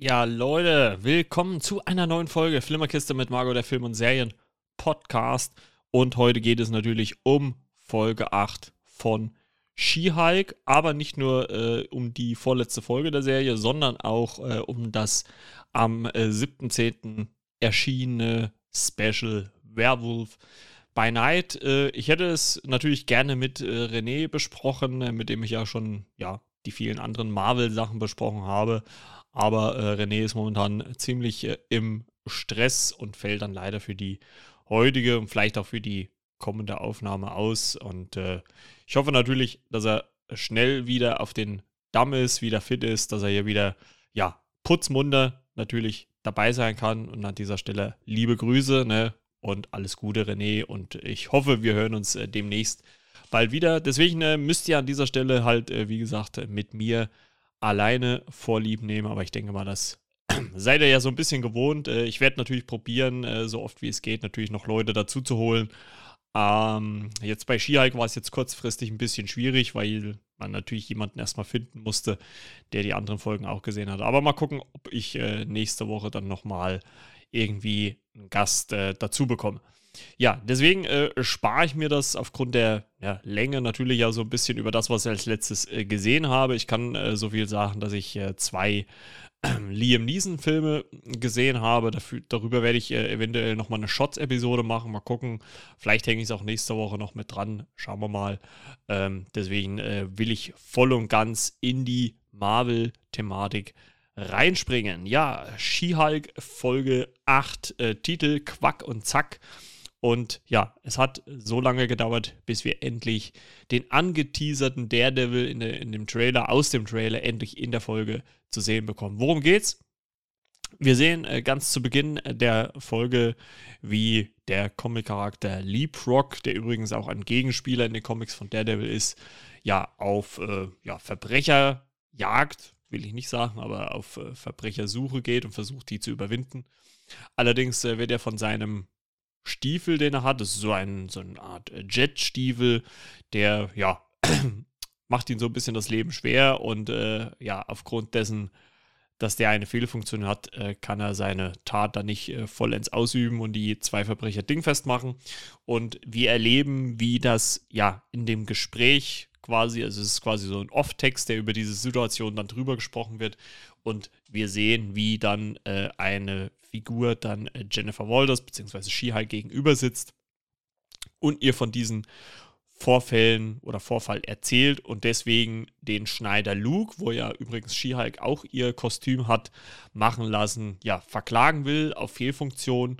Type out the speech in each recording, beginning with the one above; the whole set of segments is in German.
Ja, Leute, willkommen zu einer neuen Folge Flimmerkiste mit Margot, der Film- und Serien-Podcast. Und heute geht es natürlich um Folge 8 von She-Hulk, aber nicht nur äh, um die vorletzte Folge der Serie, sondern auch äh, um das am äh, 7.10. erschienene Special Werewolf by Night. Äh, ich hätte es natürlich gerne mit äh, René besprochen, äh, mit dem ich ja schon ja, die vielen anderen Marvel-Sachen besprochen habe. Aber äh, René ist momentan ziemlich äh, im Stress und fällt dann leider für die heutige und vielleicht auch für die kommende Aufnahme aus. Und äh, ich hoffe natürlich, dass er schnell wieder auf den Damm ist, wieder fit ist, dass er hier wieder, ja, putzmunter natürlich dabei sein kann. Und an dieser Stelle liebe Grüße, ne? Und alles Gute, René. Und ich hoffe, wir hören uns äh, demnächst bald wieder. Deswegen äh, müsst ihr an dieser Stelle halt, äh, wie gesagt, mit mir alleine vorlieb nehmen, aber ich denke mal, das seid ihr ja so ein bisschen gewohnt. Äh, ich werde natürlich probieren, äh, so oft wie es geht, natürlich noch Leute dazu zu holen. Ähm, jetzt bei Skihike war es jetzt kurzfristig ein bisschen schwierig, weil man natürlich jemanden erstmal finden musste, der die anderen Folgen auch gesehen hat. Aber mal gucken, ob ich äh, nächste Woche dann nochmal irgendwie einen Gast äh, dazu bekomme. Ja, deswegen äh, spare ich mir das aufgrund der ja, Länge natürlich ja so ein bisschen über das, was ich als letztes äh, gesehen habe. Ich kann äh, so viel sagen, dass ich äh, zwei Liam Neeson-Filme gesehen habe. Dafür, darüber werde ich äh, eventuell nochmal eine Shots-Episode machen. Mal gucken. Vielleicht hänge ich es auch nächste Woche noch mit dran. Schauen wir mal. Ähm, deswegen äh, will ich voll und ganz in die Marvel-Thematik reinspringen. Ja, She-Hulk Folge 8, Titel Quack und Zack. Und ja, es hat so lange gedauert, bis wir endlich den angeteaserten Daredevil in, de, in dem Trailer, aus dem Trailer, endlich in der Folge zu sehen bekommen. Worum geht's? Wir sehen äh, ganz zu Beginn der Folge, wie der Comic-Charakter Leapfrog, der übrigens auch ein Gegenspieler in den Comics von Daredevil ist, ja, auf äh, ja, Verbrecherjagd, will ich nicht sagen, aber auf äh, Verbrechersuche geht und versucht, die zu überwinden. Allerdings äh, wird er von seinem Stiefel, den er hat. Das ist so, ein, so eine Art äh, Jetstiefel, der, ja, macht ihn so ein bisschen das Leben schwer und äh, ja, aufgrund dessen, dass der eine Fehlfunktion hat, äh, kann er seine Tat dann nicht äh, vollends ausüben und die zwei Verbrecher dingfest machen. Und wir erleben, wie das ja in dem Gespräch quasi, also es ist quasi so ein Off-Text, der über diese Situation dann drüber gesprochen wird. Und wir sehen, wie dann äh, eine Figur dann äh, Jennifer Walters bzw. She-Hulk gegenüber sitzt und ihr von diesen Vorfällen oder Vorfall erzählt und deswegen den Schneider Luke, wo ja übrigens She-Hulk auch ihr Kostüm hat, machen lassen, ja, verklagen will auf Fehlfunktion.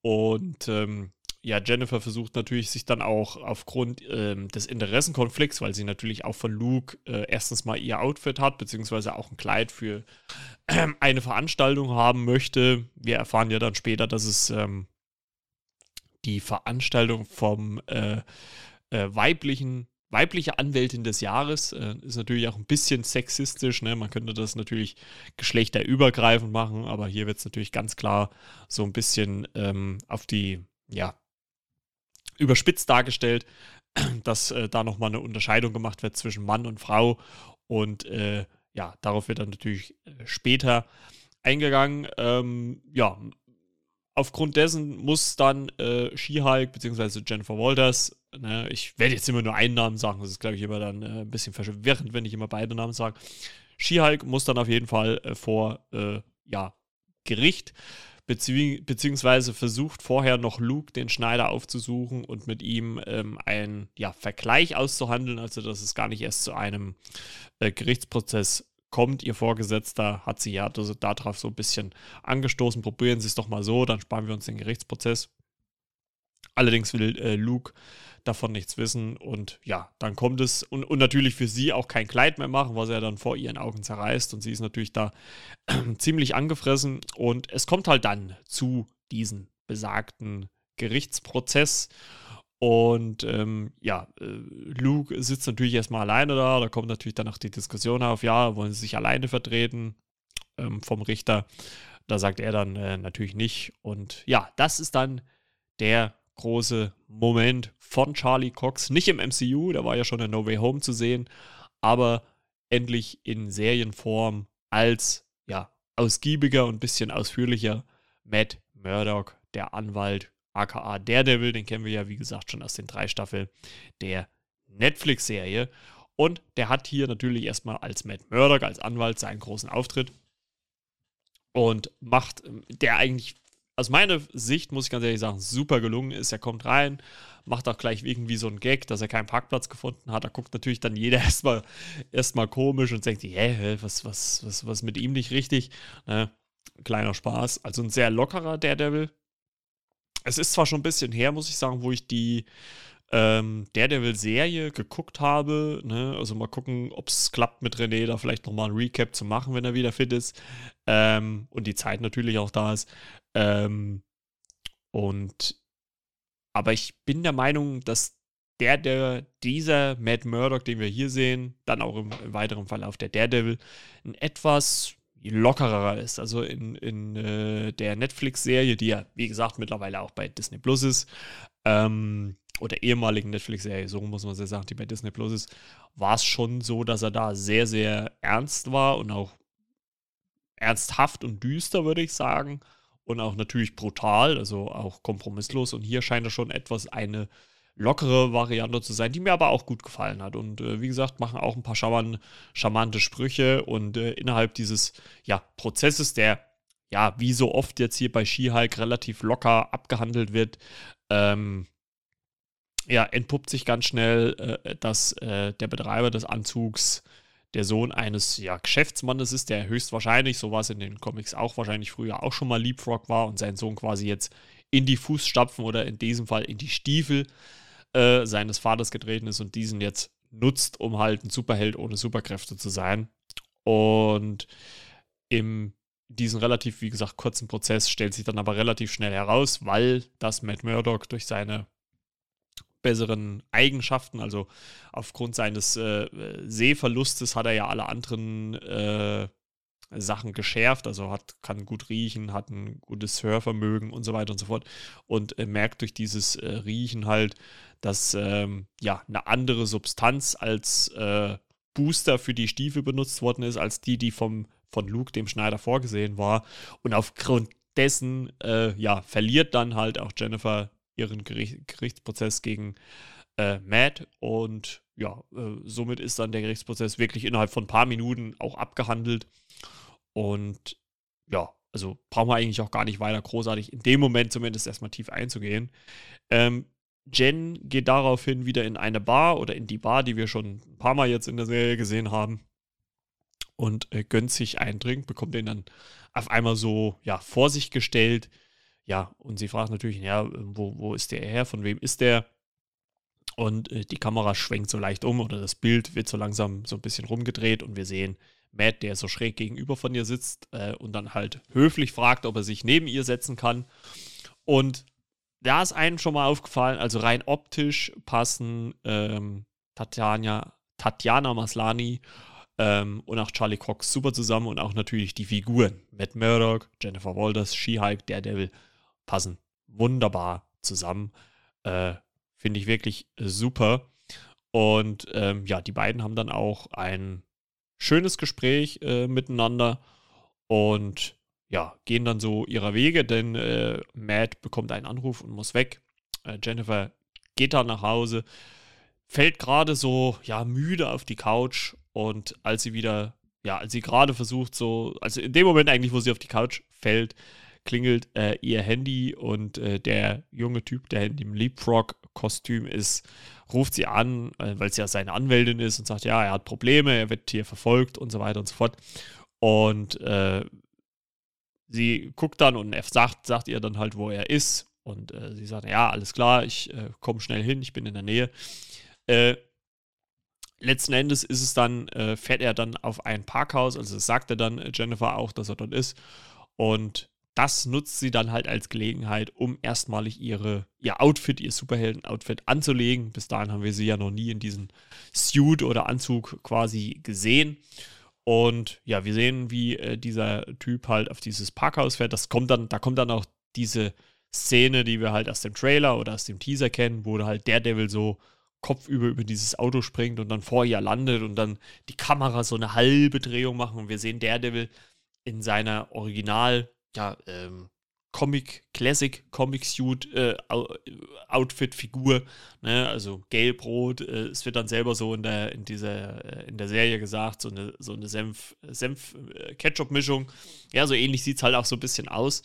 Und ähm, ja, Jennifer versucht natürlich sich dann auch aufgrund ähm, des Interessenkonflikts, weil sie natürlich auch von Luke äh, erstens mal ihr Outfit hat, beziehungsweise auch ein Kleid für äh, eine Veranstaltung haben möchte. Wir erfahren ja dann später, dass es ähm, die Veranstaltung vom äh, äh weiblichen weibliche Anwältin des Jahres. Äh, ist natürlich auch ein bisschen sexistisch. Ne? Man könnte das natürlich geschlechterübergreifend machen, aber hier wird es natürlich ganz klar so ein bisschen ähm, auf die ja, überspitzt dargestellt, dass äh, da nochmal eine Unterscheidung gemacht wird zwischen Mann und Frau. Und äh, ja, darauf wird dann natürlich äh, später eingegangen. Ähm, ja, aufgrund dessen muss dann äh, She-Hulk bzw. Jennifer Walters, ne, ich werde jetzt immer nur einen Namen sagen, das ist glaube ich immer dann äh, ein bisschen verwirrend, wenn ich immer beide Namen sage. She-Hulk muss dann auf jeden Fall äh, vor, äh, ja, Gericht bezieh beziehungsweise versucht vorher noch Luke den Schneider aufzusuchen und mit ihm ähm, einen ja, Vergleich auszuhandeln, also dass es gar nicht erst zu einem äh, Gerichtsprozess kommt. Ihr Vorgesetzter hat sie ja darauf so ein bisschen angestoßen. Probieren Sie es doch mal so, dann sparen wir uns den Gerichtsprozess. Allerdings will äh, Luke davon nichts wissen und ja, dann kommt es und, und natürlich für sie auch kein Kleid mehr machen, was er dann vor ihren Augen zerreißt und sie ist natürlich da äh, ziemlich angefressen und es kommt halt dann zu diesem besagten Gerichtsprozess und ähm, ja, äh, Luke sitzt natürlich erstmal alleine da, da kommt natürlich dann auch die Diskussion auf, ja, wollen sie sich alleine vertreten ähm, vom Richter, da sagt er dann äh, natürlich nicht und ja, das ist dann der große Moment von Charlie Cox. Nicht im MCU, der war ja schon in No Way Home zu sehen, aber endlich in Serienform als ja, ausgiebiger und bisschen ausführlicher. Matt Murdock, der Anwalt, aka Daredevil, den kennen wir ja, wie gesagt, schon aus den drei Staffeln der Netflix-Serie. Und der hat hier natürlich erstmal als Matt Murdock, als Anwalt, seinen großen Auftritt. Und macht, der eigentlich aus meiner Sicht, muss ich ganz ehrlich sagen, super gelungen ist. Er kommt rein, macht auch gleich irgendwie so einen Gag, dass er keinen Parkplatz gefunden hat. Da guckt natürlich dann jeder erstmal erstmal komisch und denkt, hä, was, was, was, was mit ihm nicht richtig? Ne? Kleiner Spaß. Also ein sehr lockerer Daredevil. Es ist zwar schon ein bisschen her, muss ich sagen, wo ich die ähm, Daredevil-Serie geguckt habe. Ne? Also mal gucken, ob es klappt mit René, da vielleicht nochmal ein Recap zu machen, wenn er wieder fit ist. Ähm, und die Zeit natürlich auch da ist. Ähm, und aber ich bin der Meinung, dass der, der, dieser Matt Murdock, den wir hier sehen, dann auch im, im weiteren Verlauf der Daredevil, ein etwas lockerer ist. Also in, in äh, der Netflix-Serie, die ja, wie gesagt, mittlerweile auch bei Disney Plus ist, ähm, oder ehemaligen Netflix-Serie, so muss man ja sagen, die bei Disney Plus ist, war es schon so, dass er da sehr, sehr ernst war und auch ernsthaft und düster, würde ich sagen und auch natürlich brutal, also auch kompromisslos. Und hier scheint es schon etwas eine lockere Variante zu sein, die mir aber auch gut gefallen hat. Und äh, wie gesagt, machen auch ein paar charman charmante Sprüche und äh, innerhalb dieses ja, Prozesses, der ja, wie so oft jetzt hier bei Skihulk relativ locker abgehandelt wird, ähm, ja, entpuppt sich ganz schnell, äh, dass äh, der Betreiber des Anzugs der Sohn eines ja, Geschäftsmannes ist, der höchstwahrscheinlich, so war es in den Comics auch wahrscheinlich früher auch schon mal Leapfrog war und sein Sohn quasi jetzt in die Fußstapfen oder in diesem Fall in die Stiefel äh, seines Vaters getreten ist und diesen jetzt nutzt, um halt ein Superheld ohne Superkräfte zu sein. Und in diesem relativ, wie gesagt, kurzen Prozess stellt sich dann aber relativ schnell heraus, weil das Matt Murdock durch seine besseren Eigenschaften. Also aufgrund seines äh, Sehverlustes hat er ja alle anderen äh, Sachen geschärft. Also hat, kann gut riechen, hat ein gutes Hörvermögen und so weiter und so fort. Und äh, merkt durch dieses äh, Riechen halt, dass ähm, ja eine andere Substanz als äh, Booster für die Stiefel benutzt worden ist, als die, die vom, von Luke, dem Schneider, vorgesehen war. Und aufgrund dessen, äh, ja, verliert dann halt auch Jennifer ihren Gericht, Gerichtsprozess gegen äh, Matt und ja, äh, somit ist dann der Gerichtsprozess wirklich innerhalb von ein paar Minuten auch abgehandelt und ja, also brauchen wir eigentlich auch gar nicht weiter großartig in dem Moment zumindest erstmal tief einzugehen. Ähm, Jen geht daraufhin wieder in eine Bar oder in die Bar, die wir schon ein paar Mal jetzt in der Serie gesehen haben und äh, gönnt sich einen Drink, bekommt den dann auf einmal so ja, vor sich gestellt ja, und sie fragt natürlich, ja, wo, wo ist der her, von wem ist der? Und äh, die Kamera schwenkt so leicht um oder das Bild wird so langsam so ein bisschen rumgedreht und wir sehen Matt, der so schräg gegenüber von ihr sitzt äh, und dann halt höflich fragt, ob er sich neben ihr setzen kann. Und da ist einem schon mal aufgefallen, also rein optisch passen ähm, Tatjana, Tatjana Maslani ähm, und auch Charlie Cox super zusammen und auch natürlich die Figuren. Matt Murdock, Jennifer Walters, She-Hulk, Daredevil passen wunderbar zusammen. Äh, Finde ich wirklich super. Und ähm, ja, die beiden haben dann auch ein schönes Gespräch äh, miteinander und ja, gehen dann so ihrer Wege, denn äh, Matt bekommt einen Anruf und muss weg. Äh, Jennifer geht dann nach Hause, fällt gerade so, ja, müde auf die Couch und als sie wieder, ja, als sie gerade versucht, so, also in dem Moment eigentlich, wo sie auf die Couch fällt, klingelt äh, ihr Handy und äh, der junge Typ, der in dem Leapfrog-Kostüm ist, ruft sie an, äh, weil sie ja seine Anwältin ist und sagt, ja, er hat Probleme, er wird hier verfolgt und so weiter und so fort. Und äh, sie guckt dann und er sagt, sagt ihr dann halt, wo er ist. Und äh, sie sagt, ja, alles klar, ich äh, komme schnell hin, ich bin in der Nähe. Letzten Endes ist es dann, fährt er dann auf ein Parkhaus, also das sagt er dann Jennifer auch, dass er dort ist. Und das nutzt sie dann halt als Gelegenheit, um erstmalig ihre, ihr Outfit, ihr Superhelden-Outfit anzulegen. Bis dahin haben wir sie ja noch nie in diesem Suit oder Anzug quasi gesehen. Und ja, wir sehen, wie äh, dieser Typ halt auf dieses Parkhaus fährt. Das kommt dann, da kommt dann auch diese Szene, die wir halt aus dem Trailer oder aus dem Teaser kennen, wo halt der Devil so kopfüber über dieses Auto springt und dann vor ihr landet und dann die Kamera so eine halbe Drehung machen und wir sehen Daredevil in seiner Original, ja, ähm, Comic, Classic Comic Suit äh, Outfit Figur, ne? also gelb-rot. Äh, es wird dann selber so in der in dieser äh, in der Serie gesagt, so eine so eine Senf Senf äh. Ja, so ähnlich sieht es halt auch so ein bisschen aus.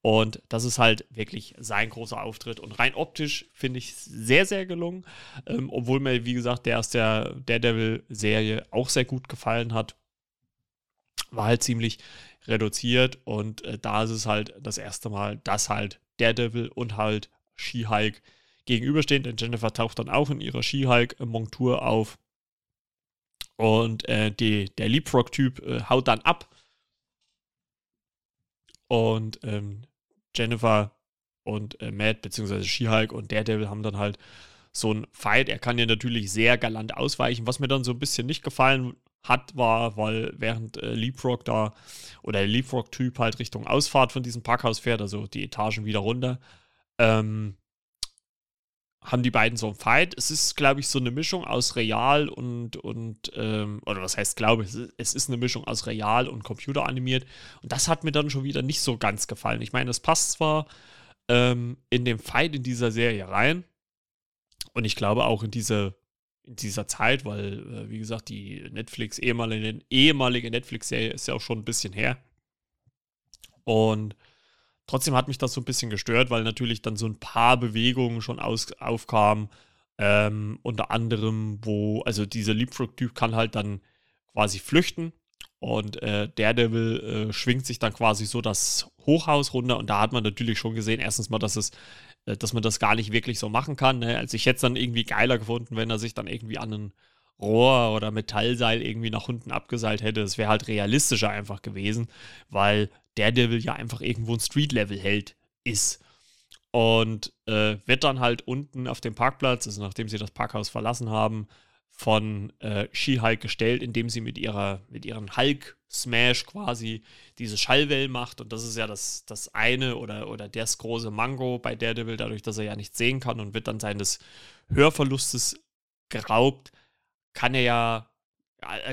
Und das ist halt wirklich sein großer Auftritt. Und rein optisch finde ich sehr, sehr gelungen. Ähm, obwohl mir, wie gesagt, der aus der Daredevil-Serie auch sehr gut gefallen hat. War halt ziemlich reduziert. Und äh, da ist es halt das erste Mal, dass halt Daredevil und halt She-Hulk gegenüberstehen. Denn Jennifer taucht dann auch in ihrer She-Hulk-Montur auf. Und äh, die, der Leapfrog-Typ äh, haut dann ab und ähm, Jennifer und äh, Matt, beziehungsweise She-Hulk und Daredevil haben dann halt so ein Fight. Er kann ja natürlich sehr galant ausweichen. Was mir dann so ein bisschen nicht gefallen hat, war, weil während äh, Leapfrog da oder der Leapfrog-Typ halt Richtung Ausfahrt von diesem Parkhaus fährt, also die Etagen wieder runter, ähm, haben die beiden so einen Fight. Es ist, glaube ich, so eine Mischung aus real und, und ähm, oder was heißt, glaube ich, es ist eine Mischung aus real und computeranimiert. Und das hat mir dann schon wieder nicht so ganz gefallen. Ich meine, es passt zwar ähm, in den Fight in dieser Serie rein und ich glaube auch in diese in dieser Zeit, weil, äh, wie gesagt, die Netflix, ehemalige, ehemalige Netflix-Serie ist ja auch schon ein bisschen her. Und Trotzdem hat mich das so ein bisschen gestört, weil natürlich dann so ein paar Bewegungen schon aus, aufkamen. Ähm, unter anderem, wo, also dieser Leapfrog-Typ kann halt dann quasi flüchten und äh, Daredevil äh, schwingt sich dann quasi so das Hochhaus runter und da hat man natürlich schon gesehen, erstens mal, dass es, äh, dass man das gar nicht wirklich so machen kann. Ne? Also ich hätte es dann irgendwie geiler gefunden, wenn er sich dann irgendwie an ein Rohr oder Metallseil irgendwie nach unten abgeseilt hätte. Das wäre halt realistischer einfach gewesen, weil Daredevil ja einfach irgendwo ein Street-Level-Held ist. Und äh, wird dann halt unten auf dem Parkplatz, also nachdem sie das Parkhaus verlassen haben, von äh, She-Hulk gestellt, indem sie mit ihrer, mit ihren Hulk-Smash quasi diese Schallwellen macht. Und das ist ja das, das eine oder, oder das große Mango bei Daredevil, dadurch, dass er ja nichts sehen kann und wird dann seines Hörverlustes geraubt, kann er ja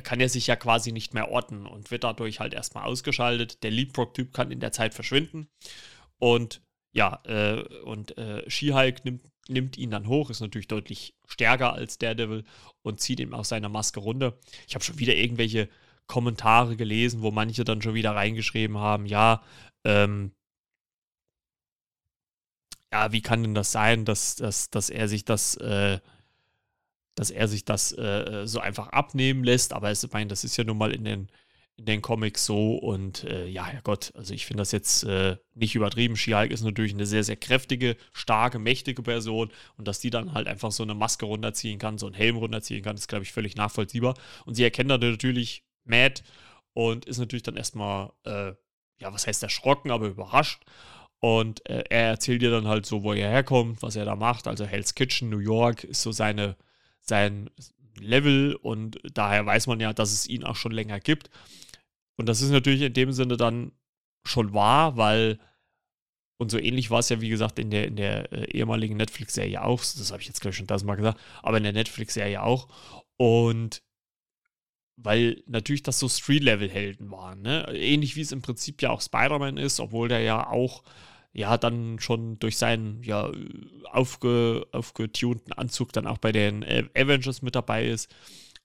kann er sich ja quasi nicht mehr orten und wird dadurch halt erstmal ausgeschaltet. Der Leapfrog-Typ kann in der Zeit verschwinden. Und ja, äh, und äh, She-Hulk nimmt, nimmt ihn dann hoch, ist natürlich deutlich stärker als Daredevil und zieht ihm aus seiner Maske runter. Ich habe schon wieder irgendwelche Kommentare gelesen, wo manche dann schon wieder reingeschrieben haben, ja, ähm, ja, wie kann denn das sein, dass, dass, dass er sich das äh, dass er sich das äh, so einfach abnehmen lässt. Aber es, ich meine, das ist ja nun mal in den, in den Comics so. Und äh, ja, Gott, also ich finde das jetzt äh, nicht übertrieben. She-Hulk ist natürlich eine sehr, sehr kräftige, starke, mächtige Person. Und dass die dann halt einfach so eine Maske runterziehen kann, so einen Helm runterziehen kann, ist, glaube ich, völlig nachvollziehbar. Und sie erkennt dann natürlich Matt und ist natürlich dann erstmal, äh, ja, was heißt erschrocken, aber überrascht. Und äh, er erzählt ihr dann halt so, wo er herkommt, was er da macht. Also Hell's Kitchen, New York ist so seine, sein Level und daher weiß man ja, dass es ihn auch schon länger gibt. Und das ist natürlich in dem Sinne dann schon wahr, weil und so ähnlich war es ja, wie gesagt, in der, in der äh, ehemaligen Netflix-Serie auch. Das habe ich jetzt gleich schon tausendmal gesagt, aber in der Netflix-Serie auch. Und weil natürlich das so Street-Level-Helden waren. Ne? Ähnlich wie es im Prinzip ja auch Spider-Man ist, obwohl der ja auch ja dann schon durch seinen ja aufge, aufgetunten Anzug dann auch bei den Avengers mit dabei ist.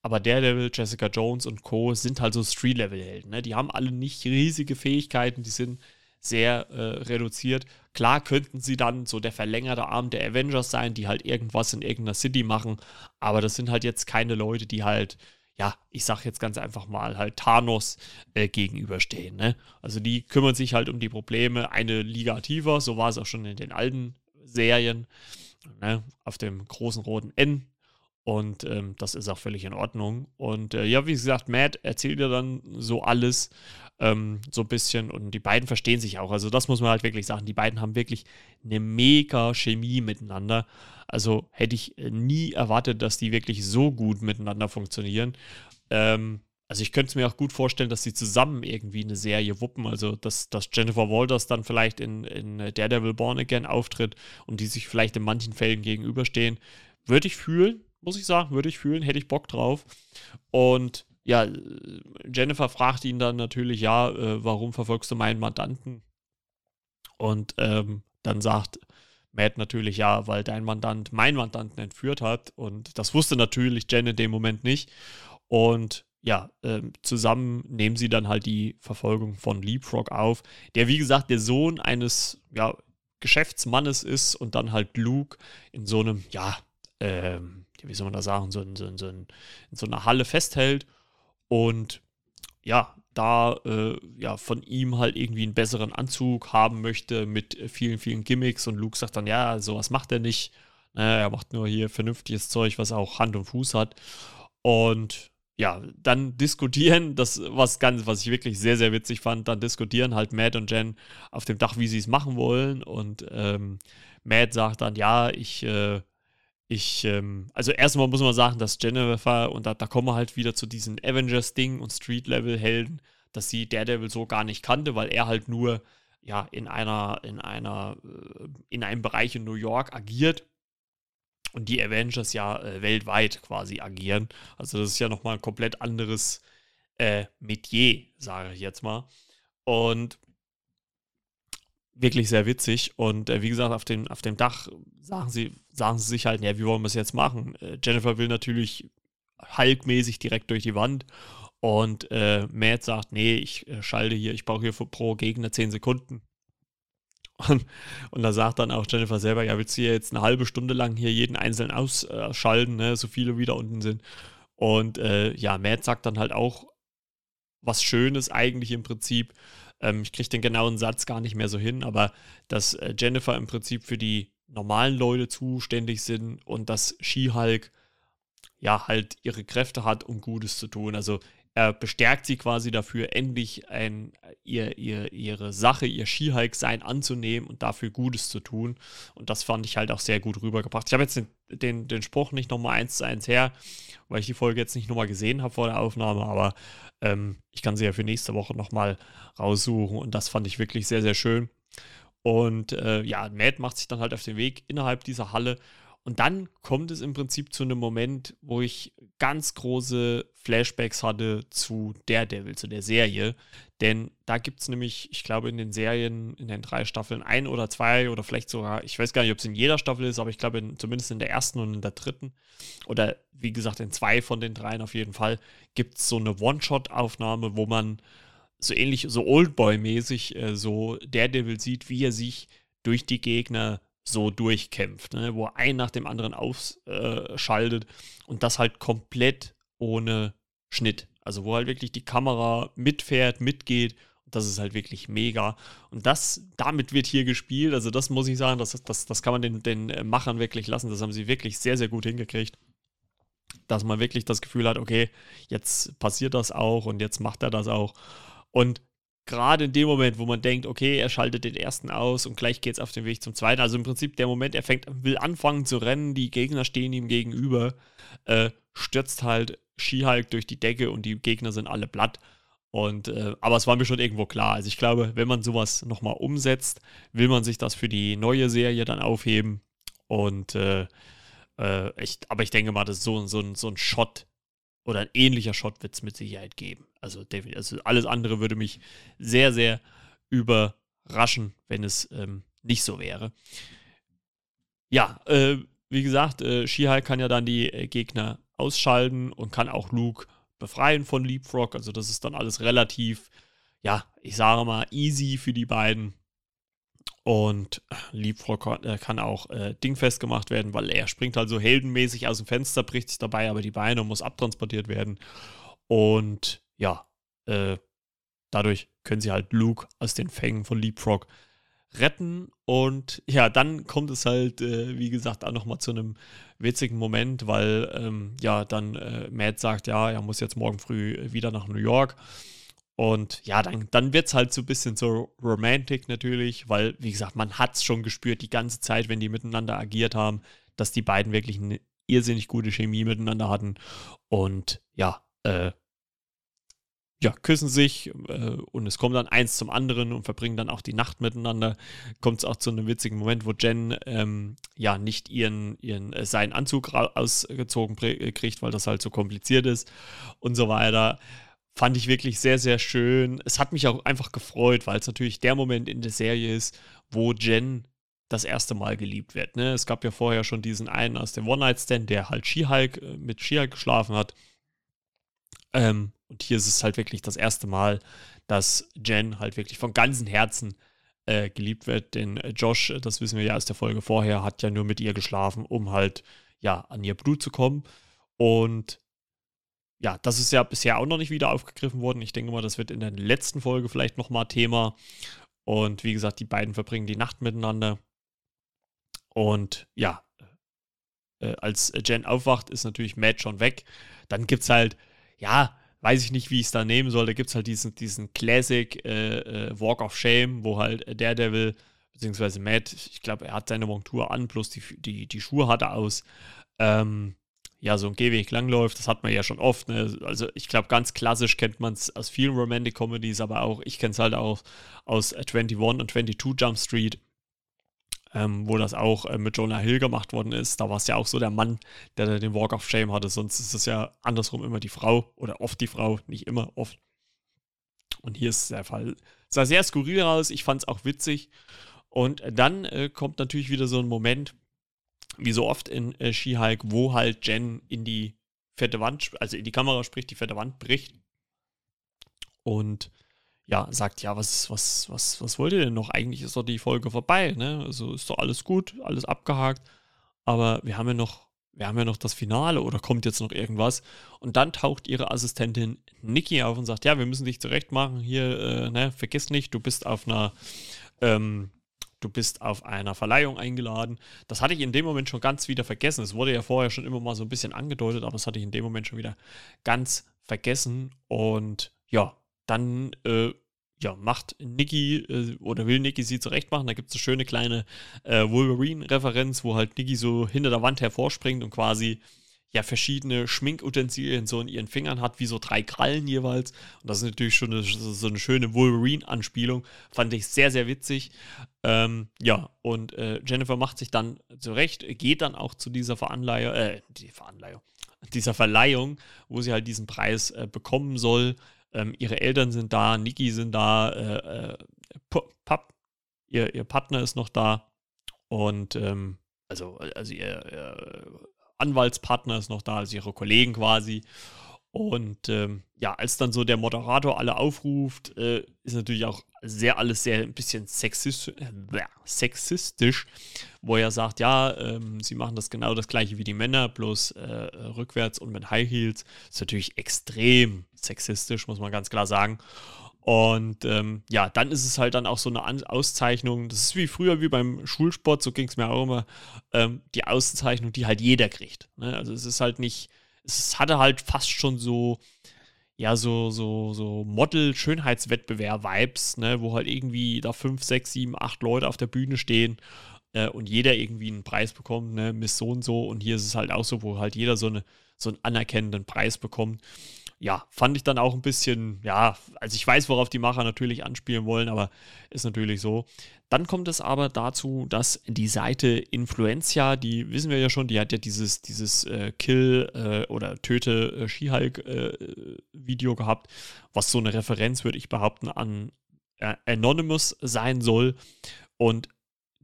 Aber Daredevil, Jessica Jones und Co. sind halt so Street-Level-Helden. Ne? Die haben alle nicht riesige Fähigkeiten, die sind sehr äh, reduziert. Klar könnten sie dann so der verlängerte Arm der Avengers sein, die halt irgendwas in irgendeiner City machen, aber das sind halt jetzt keine Leute, die halt ja, ich sag jetzt ganz einfach mal, halt Thanos äh, gegenüberstehen. Ne? Also die kümmern sich halt um die Probleme eine Liga tiefer, so war es auch schon in den alten Serien, ne? auf dem großen roten N. Und ähm, das ist auch völlig in Ordnung. Und äh, ja, wie gesagt, Matt erzählt ja dann so alles ähm, so ein bisschen und die beiden verstehen sich auch. Also das muss man halt wirklich sagen. Die beiden haben wirklich eine mega Chemie miteinander. Also hätte ich äh, nie erwartet, dass die wirklich so gut miteinander funktionieren. Ähm, also ich könnte es mir auch gut vorstellen, dass sie zusammen irgendwie eine Serie wuppen. Also dass, dass Jennifer Walters dann vielleicht in, in Daredevil Born Again auftritt und die sich vielleicht in manchen Fällen gegenüberstehen. Würde ich fühlen, muss ich sagen, würde ich fühlen, hätte ich Bock drauf. Und ja, Jennifer fragt ihn dann natürlich, ja, äh, warum verfolgst du meinen Mandanten? Und ähm, dann sagt Matt natürlich, ja, weil dein Mandant meinen Mandanten entführt hat. Und das wusste natürlich Jen in dem Moment nicht. Und ja, ähm, zusammen nehmen sie dann halt die Verfolgung von Leapfrog auf, der wie gesagt der Sohn eines ja, Geschäftsmannes ist und dann halt Luke in so einem, ja, ähm, wie soll man das sagen, so in, so, in, so in so einer Halle festhält und ja, da äh, ja von ihm halt irgendwie einen besseren Anzug haben möchte mit vielen, vielen Gimmicks und Luke sagt dann, ja, sowas macht er nicht. Naja, er macht nur hier vernünftiges Zeug, was auch Hand und Fuß hat. Und ja, dann diskutieren, das was ganz, was ich wirklich sehr, sehr witzig fand, dann diskutieren halt Matt und Jen auf dem Dach, wie sie es machen wollen. Und ähm, Matt sagt dann, ja, ich, äh, ich, ähm, also erstmal muss man sagen, dass Jennifer, und da, da kommen wir halt wieder zu diesen Avengers-Ding und Street-Level-Helden, dass sie Daredevil so gar nicht kannte, weil er halt nur ja in einer, in einer, äh, in einem Bereich in New York agiert und die Avengers ja äh, weltweit quasi agieren. Also das ist ja nochmal ein komplett anderes äh, Metier, sage ich jetzt mal. Und wirklich sehr witzig. Und äh, wie gesagt, auf dem, auf dem Dach sagen sie, sagen sie sich halt, ja, wie wollen wir es jetzt machen? Äh, Jennifer will natürlich Hulk-mäßig direkt durch die Wand. Und äh, Matt sagt, nee, ich äh, schalte hier, ich brauche hier pro Gegner 10 Sekunden. Und, und da sagt dann auch Jennifer selber, ja, willst du hier jetzt eine halbe Stunde lang hier jeden einzelnen ausschalten, ne, so viele wieder unten sind. Und äh, ja, Matt sagt dann halt auch was Schönes eigentlich im Prinzip. Ähm, ich kriege den genauen Satz gar nicht mehr so hin, aber dass äh, Jennifer im Prinzip für die normalen Leute zuständig sind und dass She-Hulk ja halt ihre Kräfte hat, um Gutes zu tun. Also er bestärkt sie quasi dafür, endlich ein, ihr, ihr, ihre Sache, ihr Skihike-Sein anzunehmen und dafür Gutes zu tun. Und das fand ich halt auch sehr gut rübergebracht. Ich habe jetzt den, den, den Spruch nicht nochmal eins zu eins her, weil ich die Folge jetzt nicht nochmal gesehen habe vor der Aufnahme, aber ähm, ich kann sie ja für nächste Woche nochmal raussuchen und das fand ich wirklich sehr, sehr schön. Und äh, ja, Matt macht sich dann halt auf den Weg innerhalb dieser Halle und dann kommt es im Prinzip zu einem Moment, wo ich ganz große Flashbacks hatte zu Daredevil, zu der Serie. Denn da gibt es nämlich, ich glaube, in den Serien, in den drei Staffeln, ein oder zwei oder vielleicht sogar, ich weiß gar nicht, ob es in jeder Staffel ist, aber ich glaube, in, zumindest in der ersten und in der dritten oder wie gesagt, in zwei von den dreien auf jeden Fall, gibt es so eine One-Shot-Aufnahme, wo man so ähnlich, so Oldboy-mäßig, äh, so Daredevil sieht, wie er sich durch die Gegner so durchkämpft, ne? wo er ein nach dem anderen ausschaltet und das halt komplett ohne Schnitt. Also wo halt wirklich die Kamera mitfährt, mitgeht und das ist halt wirklich mega. Und das, damit wird hier gespielt, also das muss ich sagen, das, das, das kann man den, den Machern wirklich lassen, das haben sie wirklich sehr, sehr gut hingekriegt. Dass man wirklich das Gefühl hat, okay, jetzt passiert das auch und jetzt macht er das auch. Und gerade in dem Moment, wo man denkt, okay, er schaltet den ersten aus und gleich geht es auf den Weg zum zweiten. Also im Prinzip der Moment, er fängt, will anfangen zu rennen, die Gegner stehen ihm gegenüber, äh, stürzt halt Skihulk durch die Decke und die Gegner sind alle platt. Und, äh, aber es war mir schon irgendwo klar. Also ich glaube, wenn man sowas nochmal umsetzt, will man sich das für die neue Serie dann aufheben. Und äh, äh ich, aber ich denke mal, das ist so, so, so ein Shot, oder ein ähnlicher Shot wird es mit Sicherheit geben. Also, also alles andere würde mich sehr, sehr überraschen, wenn es ähm, nicht so wäre. Ja, äh, wie gesagt, äh, Shihai kann ja dann die äh, Gegner ausschalten und kann auch Luke befreien von Leapfrog. Also das ist dann alles relativ, ja, ich sage mal, easy für die beiden. Und Leapfrog äh, kann auch äh, dingfest gemacht werden, weil er springt halt so heldenmäßig aus dem Fenster, bricht sich dabei aber die Beine und muss abtransportiert werden. Und ja, äh, dadurch können sie halt Luke aus den Fängen von Leapfrog retten. Und ja, dann kommt es halt, äh, wie gesagt, auch nochmal zu einem witzigen Moment, weil ähm, ja, dann äh, Matt sagt, ja, er muss jetzt morgen früh wieder nach New York. Und ja, dann, dann wird es halt so ein bisschen so romantic natürlich, weil, wie gesagt, man hat es schon gespürt die ganze Zeit, wenn die miteinander agiert haben, dass die beiden wirklich eine irrsinnig gute Chemie miteinander hatten. Und ja, äh, ja, küssen sich äh, und es kommt dann eins zum anderen und verbringen dann auch die Nacht miteinander. Kommt es auch zu einem witzigen Moment, wo Jen ähm, ja nicht ihren, ihren äh, seinen Anzug ausgezogen äh, kriegt, weil das halt so kompliziert ist und so weiter. Fand ich wirklich sehr, sehr schön. Es hat mich auch einfach gefreut, weil es natürlich der Moment in der Serie ist, wo Jen das erste Mal geliebt wird. Ne? Es gab ja vorher schon diesen einen aus dem One-Night-Stand, der halt She-Hulk äh, mit She-Hulk geschlafen hat. Ähm, und hier ist es halt wirklich das erste Mal, dass Jen halt wirklich von ganzem Herzen äh, geliebt wird. Denn äh, Josh, das wissen wir ja aus der Folge vorher, hat ja nur mit ihr geschlafen, um halt ja an ihr Blut zu kommen. Und ja, das ist ja bisher auch noch nicht wieder aufgegriffen worden. Ich denke mal, das wird in der letzten Folge vielleicht nochmal Thema. Und wie gesagt, die beiden verbringen die Nacht miteinander. Und ja, äh, als Jen aufwacht, ist natürlich Matt schon weg. Dann gibt es halt, ja, weiß ich nicht, wie ich es da nehmen soll. Da gibt es halt diesen, diesen Classic äh, äh, Walk of Shame, wo halt Daredevil, beziehungsweise Matt, ich glaube, er hat seine Montur an, plus die, die, die Schuhe hat er aus. Ähm, ja, so ein Gehweg langläuft, das hat man ja schon oft. Ne? Also ich glaube, ganz klassisch kennt man es aus vielen Romantic Comedies, aber auch, ich kenne es halt auch aus 21 und 22 Jump Street ähm, wo das auch äh, mit Jonah Hill gemacht worden ist. Da war es ja auch so der Mann, der da den Walk of Shame hatte. Sonst ist es ja andersrum immer die Frau oder oft die Frau, nicht immer, oft. Und hier ist der Fall. Es sah sehr skurril aus, ich fand es auch witzig. Und dann äh, kommt natürlich wieder so ein Moment, wie so oft in äh, She-Hulk, wo halt Jen in die fette Wand, also in die Kamera spricht, die fette Wand bricht. Und ja, sagt, ja, was, was, was, was wollt ihr denn noch? Eigentlich ist doch die Folge vorbei, ne? Also ist doch alles gut, alles abgehakt. Aber wir haben ja noch, wir haben ja noch das Finale oder kommt jetzt noch irgendwas? Und dann taucht ihre Assistentin Nikki auf und sagt, ja, wir müssen dich zurecht machen. Hier, äh, ne, vergiss nicht, du bist auf einer, ähm, du bist auf einer Verleihung eingeladen. Das hatte ich in dem Moment schon ganz wieder vergessen. Es wurde ja vorher schon immer mal so ein bisschen angedeutet, aber das hatte ich in dem Moment schon wieder ganz vergessen. Und ja, dann äh, ja, macht Nikki äh, oder will Nikki sie zurecht machen. Da gibt es eine schöne kleine äh, Wolverine-Referenz, wo halt Nikki so hinter der Wand hervorspringt und quasi ja verschiedene Schminkutensilien so in ihren Fingern hat, wie so drei Krallen jeweils. Und das ist natürlich schon eine, so eine schöne Wolverine-Anspielung. Fand ich sehr, sehr witzig. Ähm, ja, und äh, Jennifer macht sich dann zurecht, geht dann auch zu dieser Veranleihung, äh, die Veranleihung, dieser Verleihung, wo sie halt diesen Preis äh, bekommen soll. Ähm, ihre Eltern sind da, Niki sind da, äh, äh, Papp, ihr, ihr Partner ist noch da und ähm, also, also ihr, ihr, Anwaltspartner ist noch da, also ihre Kollegen quasi. Und ähm, ja, als dann so der Moderator alle aufruft, äh, ist natürlich auch sehr alles sehr ein bisschen sexistisch, äh, sexistisch wo er sagt, ja, ähm, sie machen das genau das gleiche wie die Männer, bloß äh, rückwärts und mit High Heels. Ist natürlich extrem sexistisch, muss man ganz klar sagen. Und ähm, ja, dann ist es halt dann auch so eine An Auszeichnung. Das ist wie früher, wie beim Schulsport, so ging es mir auch immer, ähm, die Auszeichnung, die halt jeder kriegt. Ne? Also es ist halt nicht, es hatte halt fast schon so, ja, so, so, so Model-Schönheitswettbewerb-Vibes, ne, wo halt irgendwie da fünf, sechs, sieben, acht Leute auf der Bühne stehen äh, und jeder irgendwie einen Preis bekommt, ne, Miss so und so. Und hier ist es halt auch so, wo halt jeder so, eine, so einen anerkennenden Preis bekommt. Ja, fand ich dann auch ein bisschen, ja, also ich weiß, worauf die Macher natürlich anspielen wollen, aber ist natürlich so. Dann kommt es aber dazu, dass die Seite Influencia, die wissen wir ja schon, die hat ja dieses, dieses äh, Kill äh, oder Töte äh, Skihulk-Video äh, gehabt, was so eine Referenz, würde ich behaupten, an äh, Anonymous sein soll. Und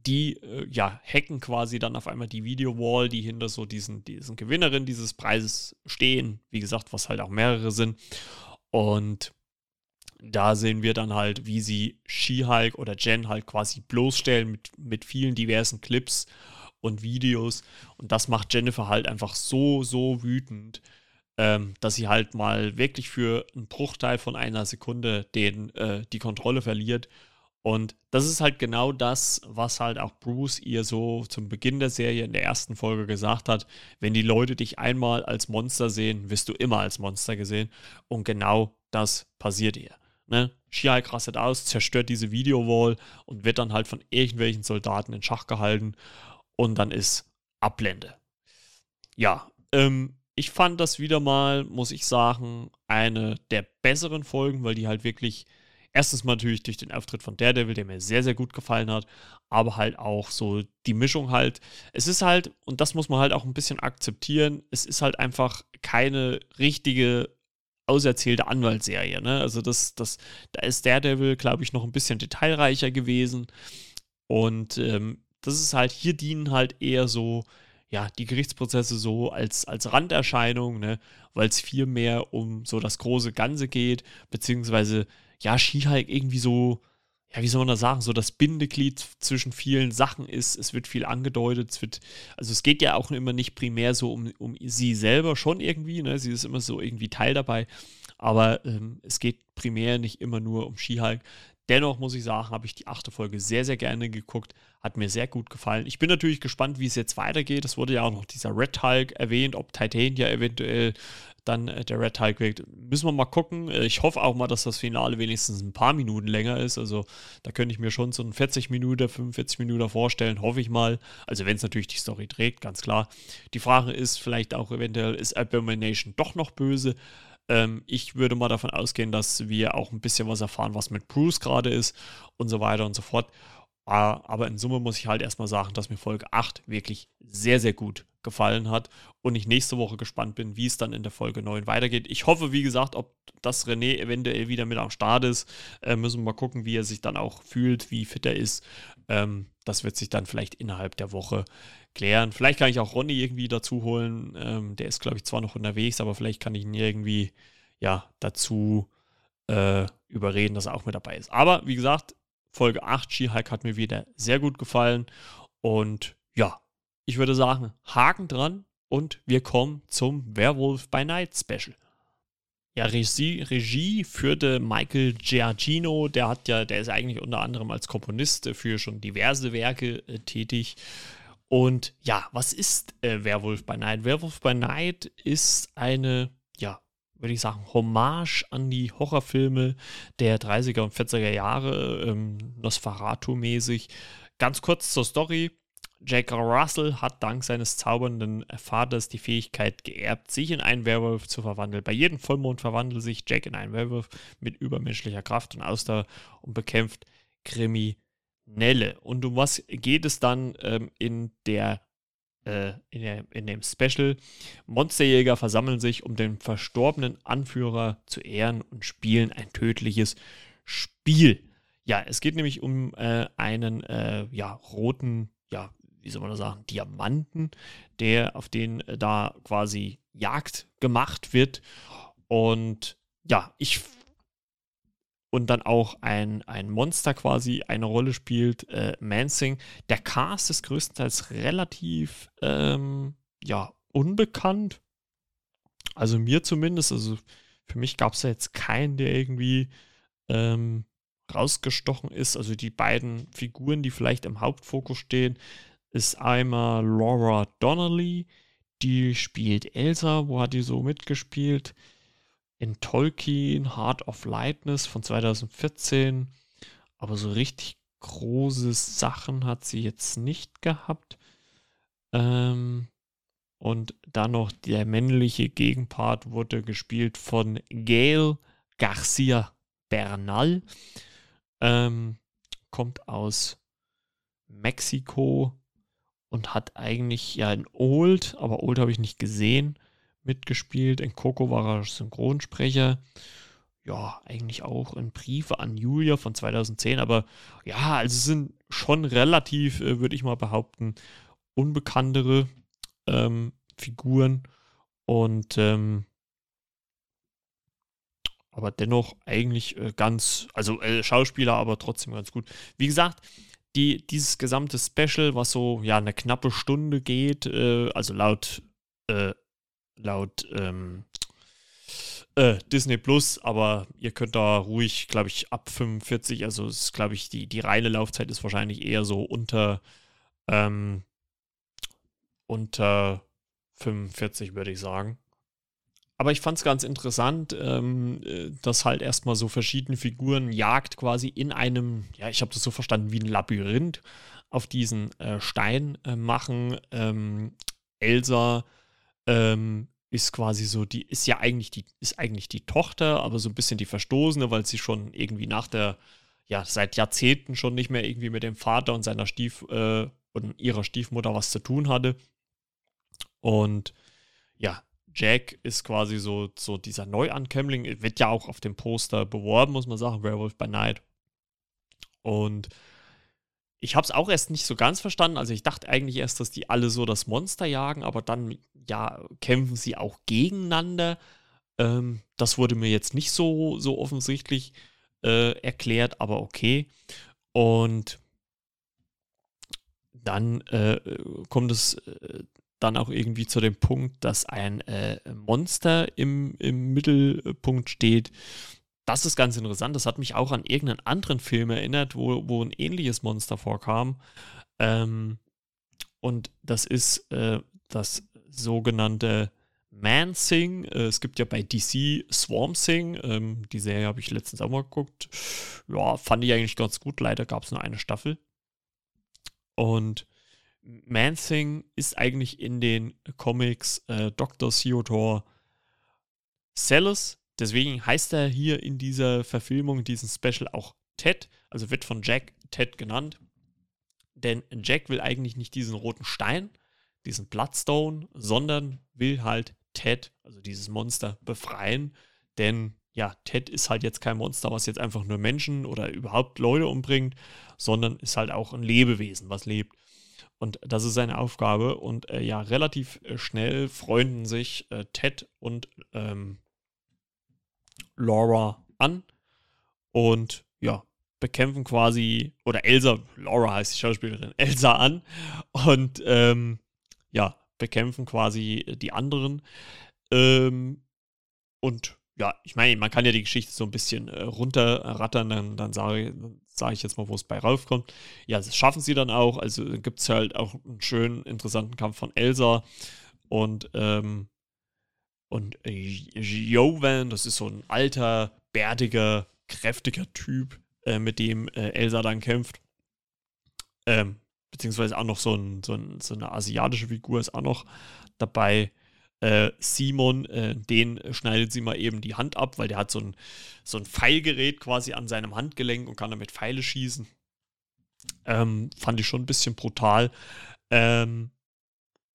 die äh, ja hacken quasi dann auf einmal die Video-Wall, die hinter so diesen, diesen Gewinnerin dieses Preises stehen. Wie gesagt, was halt auch mehrere sind. Und da sehen wir dann halt, wie sie She-Hulk oder Jen halt quasi bloßstellen mit, mit vielen diversen Clips und Videos. Und das macht Jennifer halt einfach so, so wütend, ähm, dass sie halt mal wirklich für einen Bruchteil von einer Sekunde den, äh, die Kontrolle verliert und das ist halt genau das, was halt auch Bruce ihr so zum Beginn der Serie in der ersten Folge gesagt hat. Wenn die Leute dich einmal als Monster sehen, wirst du immer als Monster gesehen. Und genau das passiert ihr. Ne? She-Hulk rastet aus, zerstört diese Videowall und wird dann halt von irgendwelchen Soldaten in Schach gehalten. Und dann ist Ablende. Ja, ähm, ich fand das wieder mal, muss ich sagen, eine der besseren Folgen, weil die halt wirklich erstens mal natürlich durch den Auftritt von Daredevil, der mir sehr, sehr gut gefallen hat, aber halt auch so die Mischung halt. Es ist halt, und das muss man halt auch ein bisschen akzeptieren, es ist halt einfach keine richtige auserzählte Anwaltsserie. Ne? Also das, das, da ist Daredevil, glaube ich, noch ein bisschen detailreicher gewesen. Und ähm, das ist halt, hier dienen halt eher so, ja, die Gerichtsprozesse so als, als Randerscheinung, ne? weil es viel mehr um so das große Ganze geht, beziehungsweise ja, She-Hulk irgendwie so, ja, wie soll man das sagen, so das Bindeglied zwischen vielen Sachen ist. Es wird viel angedeutet, es wird, also es geht ja auch immer nicht primär so um, um sie selber schon irgendwie, ne? Sie ist immer so irgendwie Teil dabei, aber ähm, es geht primär nicht immer nur um She-Hulk. Dennoch muss ich sagen, habe ich die achte Folge sehr, sehr gerne geguckt. Hat mir sehr gut gefallen. Ich bin natürlich gespannt, wie es jetzt weitergeht. Es wurde ja auch noch dieser Red Hulk erwähnt, ob Titania eventuell dann äh, der Red Hulk wird. Müssen wir mal gucken. Äh, ich hoffe auch mal, dass das Finale wenigstens ein paar Minuten länger ist. Also da könnte ich mir schon so ein 40 Minuten, 45 Minuten vorstellen, hoffe ich mal. Also wenn es natürlich die Story trägt, ganz klar. Die Frage ist vielleicht auch eventuell, ist Abomination doch noch böse? Ähm, ich würde mal davon ausgehen, dass wir auch ein bisschen was erfahren, was mit Bruce gerade ist und so weiter und so fort. Ah, aber in Summe muss ich halt erstmal sagen, dass mir Folge 8 wirklich sehr, sehr gut gefallen hat und ich nächste Woche gespannt bin, wie es dann in der Folge 9 weitergeht. Ich hoffe, wie gesagt, ob das René eventuell wieder mit am Start ist. Äh, müssen wir mal gucken, wie er sich dann auch fühlt, wie fit er ist. Ähm, das wird sich dann vielleicht innerhalb der Woche klären. Vielleicht kann ich auch Ronny irgendwie dazu holen. Ähm, der ist, glaube ich, zwar noch unterwegs, aber vielleicht kann ich ihn irgendwie ja, dazu äh, überreden, dass er auch mit dabei ist. Aber wie gesagt, Folge 8 She-Hulk hat mir wieder sehr gut gefallen. Und ja, ich würde sagen, Haken dran und wir kommen zum Werewolf by Night Special. Ja, Regie, Regie führte Michael Giacchino, der hat ja, der ist eigentlich unter anderem als Komponist für schon diverse Werke äh, tätig. Und ja, was ist äh, Werewolf by Night? Werewolf by Night ist eine, ja, würde ich sagen, Hommage an die Horrorfilme der 30er und 40er Jahre, ähm, Nosferatu-mäßig. Ganz kurz zur Story. Jack Russell hat dank seines zaubernden Vaters die Fähigkeit geerbt, sich in einen Werwolf zu verwandeln. Bei jedem Vollmond verwandelt sich Jack in einen Werwolf mit übermenschlicher Kraft und Ausdauer und bekämpft Kriminelle. Und um was geht es dann ähm, in der äh, in, der, in dem Special. Monsterjäger versammeln sich, um den verstorbenen Anführer zu ehren und spielen ein tödliches Spiel. Ja, es geht nämlich um äh, einen äh, ja, roten, ja, wie soll man das sagen, Diamanten, der auf den äh, da quasi Jagd gemacht wird. Und ja, ich und dann auch ein, ein Monster quasi eine Rolle spielt, äh, Mansing. Der Cast ist größtenteils relativ, ähm, ja, unbekannt. Also mir zumindest, also für mich gab es da jetzt keinen, der irgendwie ähm, rausgestochen ist. Also die beiden Figuren, die vielleicht im Hauptfokus stehen, ist einmal Laura Donnelly, die spielt Elsa. Wo hat die so mitgespielt? In Tolkien Heart of Lightness von 2014. Aber so richtig große Sachen hat sie jetzt nicht gehabt. Ähm, und dann noch der männliche Gegenpart wurde gespielt von Gail Garcia Bernal. Ähm, kommt aus Mexiko und hat eigentlich ja ein Old, aber Old habe ich nicht gesehen mitgespielt. In Coco war er Synchronsprecher. Ja, eigentlich auch in Briefe an Julia von 2010. Aber ja, also sind schon relativ, äh, würde ich mal behaupten, unbekanntere ähm, Figuren. Und ähm, aber dennoch eigentlich äh, ganz, also äh, Schauspieler, aber trotzdem ganz gut. Wie gesagt, die, dieses gesamte Special, was so ja eine knappe Stunde geht, äh, also laut äh, laut ähm, äh, Disney Plus, aber ihr könnt da ruhig, glaube ich, ab 45, also ist, glaube ich, die, die reine Laufzeit ist wahrscheinlich eher so unter, ähm, unter 45, würde ich sagen. Aber ich fand es ganz interessant, ähm, äh, dass halt erstmal so verschiedene Figuren Jagd quasi in einem, ja, ich habe das so verstanden, wie ein Labyrinth auf diesen äh, Stein äh, machen. Ähm, Elsa ähm, ist quasi so, die ist ja eigentlich die, ist eigentlich die Tochter, aber so ein bisschen die Verstoßene, weil sie schon irgendwie nach der, ja, seit Jahrzehnten schon nicht mehr irgendwie mit dem Vater und seiner Stief, äh, und ihrer Stiefmutter was zu tun hatte. Und ja, Jack ist quasi so, so dieser Neuankömmling, wird ja auch auf dem Poster beworben, muss man sagen, Werewolf by Night. Und ich habe es auch erst nicht so ganz verstanden. Also ich dachte eigentlich erst, dass die alle so das Monster jagen, aber dann ja kämpfen sie auch gegeneinander. Ähm, das wurde mir jetzt nicht so so offensichtlich äh, erklärt, aber okay. Und dann äh, kommt es äh, dann auch irgendwie zu dem Punkt, dass ein äh, Monster im, im Mittelpunkt steht. Das ist ganz interessant. Das hat mich auch an irgendeinen anderen Film erinnert, wo, wo ein ähnliches Monster vorkam. Ähm, und das ist äh, das sogenannte Man-Sing. Äh, es gibt ja bei DC Swarm Sing. Ähm, die Serie habe ich letztens auch mal geguckt. Ja, fand ich eigentlich ganz gut. Leider gab es nur eine Staffel. Und Man-Thing ist eigentlich in den Comics äh, Dr. Theodore Sellers. Deswegen heißt er hier in dieser Verfilmung, in diesem Special auch Ted. Also wird von Jack Ted genannt. Denn Jack will eigentlich nicht diesen roten Stein, diesen Bloodstone, sondern will halt Ted, also dieses Monster, befreien. Denn ja, Ted ist halt jetzt kein Monster, was jetzt einfach nur Menschen oder überhaupt Leute umbringt, sondern ist halt auch ein Lebewesen, was lebt. Und das ist seine Aufgabe. Und äh, ja, relativ äh, schnell freunden sich äh, Ted und ähm, Laura an und ja, bekämpfen quasi, oder Elsa, Laura heißt die Schauspielerin, Elsa an und ähm, ja, bekämpfen quasi die anderen. Ähm, und ja, ich meine, man kann ja die Geschichte so ein bisschen äh, runterrattern, dann, dann sage sag ich jetzt mal, wo es bei raufkommt. Ja, das schaffen sie dann auch. Also gibt es halt auch einen schönen, interessanten Kampf von Elsa und, ähm, und äh, Jovan, das ist so ein alter, bärtiger, kräftiger Typ, äh, mit dem äh, Elsa dann kämpft. Ähm, beziehungsweise auch noch so, ein, so, ein, so eine asiatische Figur ist auch noch dabei äh, Simon, äh, den schneidet sie mal eben die Hand ab, weil der hat so ein, so ein Pfeilgerät quasi an seinem Handgelenk und kann damit Pfeile schießen. Ähm, fand ich schon ein bisschen brutal. Ähm,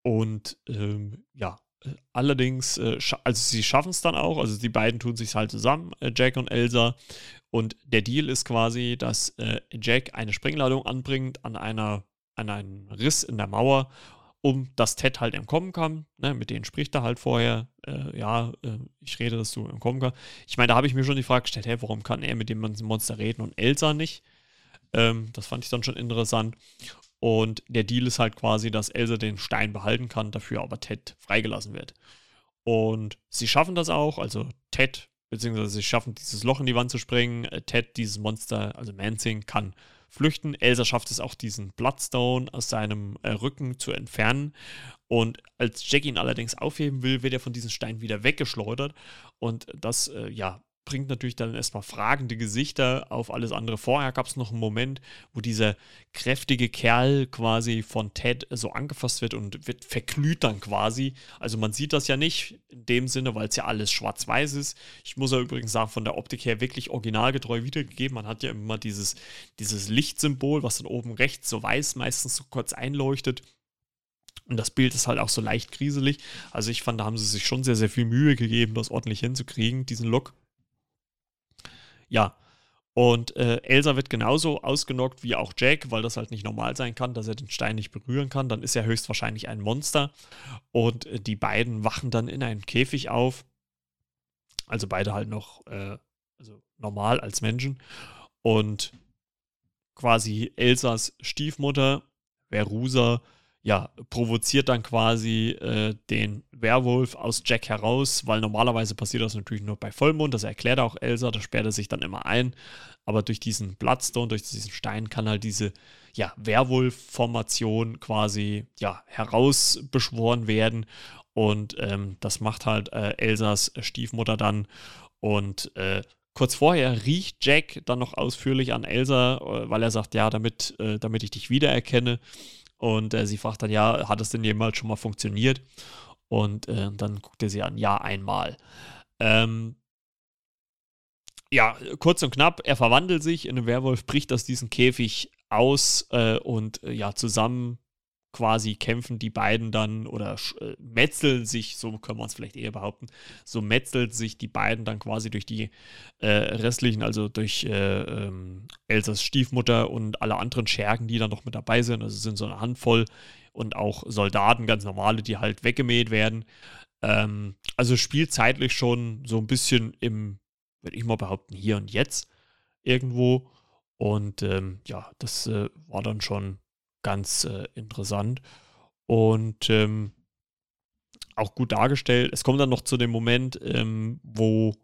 und ähm, ja, allerdings, äh, also sie schaffen es dann auch, also die beiden tun sich halt zusammen, äh, Jack und Elsa. Und der Deal ist quasi, dass äh, Jack eine Sprengladung anbringt an einer an einen Riss in der Mauer um dass Ted halt entkommen kann. Ne, mit denen spricht er halt vorher. Ja, ich rede, dass du entkommen kannst. Ich meine, da habe ich mir schon die Frage gestellt, hey, warum kann er mit dem Monster reden und Elsa nicht? Ähm, das fand ich dann schon interessant. Und der Deal ist halt quasi, dass Elsa den Stein behalten kann, dafür aber Ted freigelassen wird. Und sie schaffen das auch, also Ted, beziehungsweise sie schaffen dieses Loch in die Wand zu springen. Äh, Ted, dieses Monster, also Mansing, kann flüchten. Elsa schafft es auch, diesen Bloodstone aus seinem äh, Rücken zu entfernen. Und als Jack ihn allerdings aufheben will, wird er von diesem Stein wieder weggeschleudert. Und das, äh, ja, bringt natürlich dann erstmal fragende Gesichter auf alles andere. Vorher gab es noch einen Moment, wo dieser kräftige Kerl quasi von Ted so angefasst wird und wird verglüht dann quasi. Also man sieht das ja nicht in dem Sinne, weil es ja alles schwarz-weiß ist. Ich muss ja übrigens sagen, von der Optik her wirklich originalgetreu wiedergegeben. Man hat ja immer dieses, dieses Lichtsymbol, was dann oben rechts so weiß meistens so kurz einleuchtet. Und das Bild ist halt auch so leicht kriselig. Also ich fand, da haben sie sich schon sehr, sehr viel Mühe gegeben, das ordentlich hinzukriegen, diesen Look. Ja. Und äh, Elsa wird genauso ausgenockt wie auch Jack, weil das halt nicht normal sein kann, dass er den Stein nicht berühren kann. Dann ist er höchstwahrscheinlich ein Monster. Und äh, die beiden wachen dann in einem Käfig auf. Also beide halt noch äh, also normal als Menschen. Und quasi Elsas Stiefmutter, Verusa, ja, provoziert dann quasi äh, den Werwolf aus Jack heraus, weil normalerweise passiert das natürlich nur bei Vollmond, das erklärt auch Elsa, das sperrt er sich dann immer ein, aber durch diesen Bloodstone, durch diesen Stein kann halt diese, ja, Werwolf-Formation quasi, ja, herausbeschworen werden. Und ähm, das macht halt äh, Elsas Stiefmutter dann. Und äh, Kurz vorher riecht Jack dann noch ausführlich an Elsa, äh, weil er sagt, ja, damit, äh, damit ich dich wiedererkenne. Und äh, sie fragt dann, ja, hat es denn jemals schon mal funktioniert? Und äh, dann guckt er sie an, ja, einmal. Ähm, ja, kurz und knapp, er verwandelt sich in einen Werwolf, bricht aus diesem Käfig aus äh, und äh, ja, zusammen quasi kämpfen die beiden dann oder äh, metzeln sich, so können wir uns vielleicht eher behaupten, so metzelt sich die beiden dann quasi durch die äh, restlichen, also durch äh, ähm, Elsas Stiefmutter und alle anderen Schergen, die dann noch mit dabei sind. Also sind so eine Handvoll und auch Soldaten, ganz normale, die halt weggemäht werden. Ähm, also spielt zeitlich schon so ein bisschen im, würde ich mal behaupten, hier und jetzt irgendwo. Und ähm, ja, das äh, war dann schon ganz äh, interessant. Und ähm, auch gut dargestellt. Es kommt dann noch zu dem Moment, ähm, wo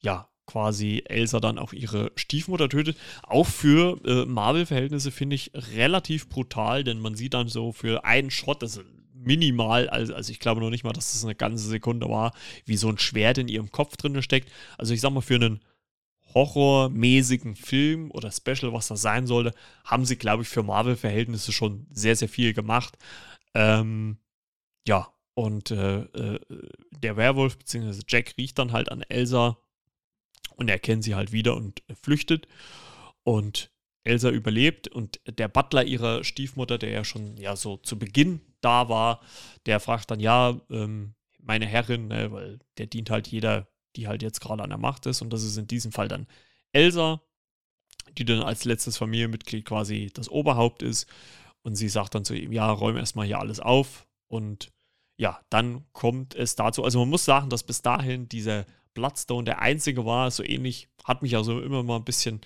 ja quasi Elsa dann auch ihre Stiefmutter tötet. Auch für äh, Marvel-Verhältnisse finde ich relativ brutal, denn man sieht dann so für einen Shot, also minimal, also, also ich glaube noch nicht mal, dass das eine ganze Sekunde war, wie so ein Schwert in ihrem Kopf drin steckt. Also ich sag mal, für einen horrormäßigen Film oder Special, was das sein sollte, haben sie, glaube ich, für Marvel-Verhältnisse schon sehr, sehr viel gemacht. Ähm, ja, und äh, äh, der Werwolf bzw. Jack riecht dann halt an Elsa und erkennt sie halt wieder und flüchtet. Und Elsa überlebt und der Butler ihrer Stiefmutter, der ja schon ja so zu Beginn da war, der fragt dann, ja, ähm, meine Herrin, ne, weil der dient halt jeder die halt jetzt gerade an der Macht ist. Und das ist in diesem Fall dann Elsa, die dann als letztes Familienmitglied quasi das Oberhaupt ist. Und sie sagt dann zu ihm, ja, räum erstmal hier alles auf. Und ja, dann kommt es dazu. Also man muss sagen, dass bis dahin dieser Bloodstone der einzige war, so ähnlich, hat mich also immer mal ein bisschen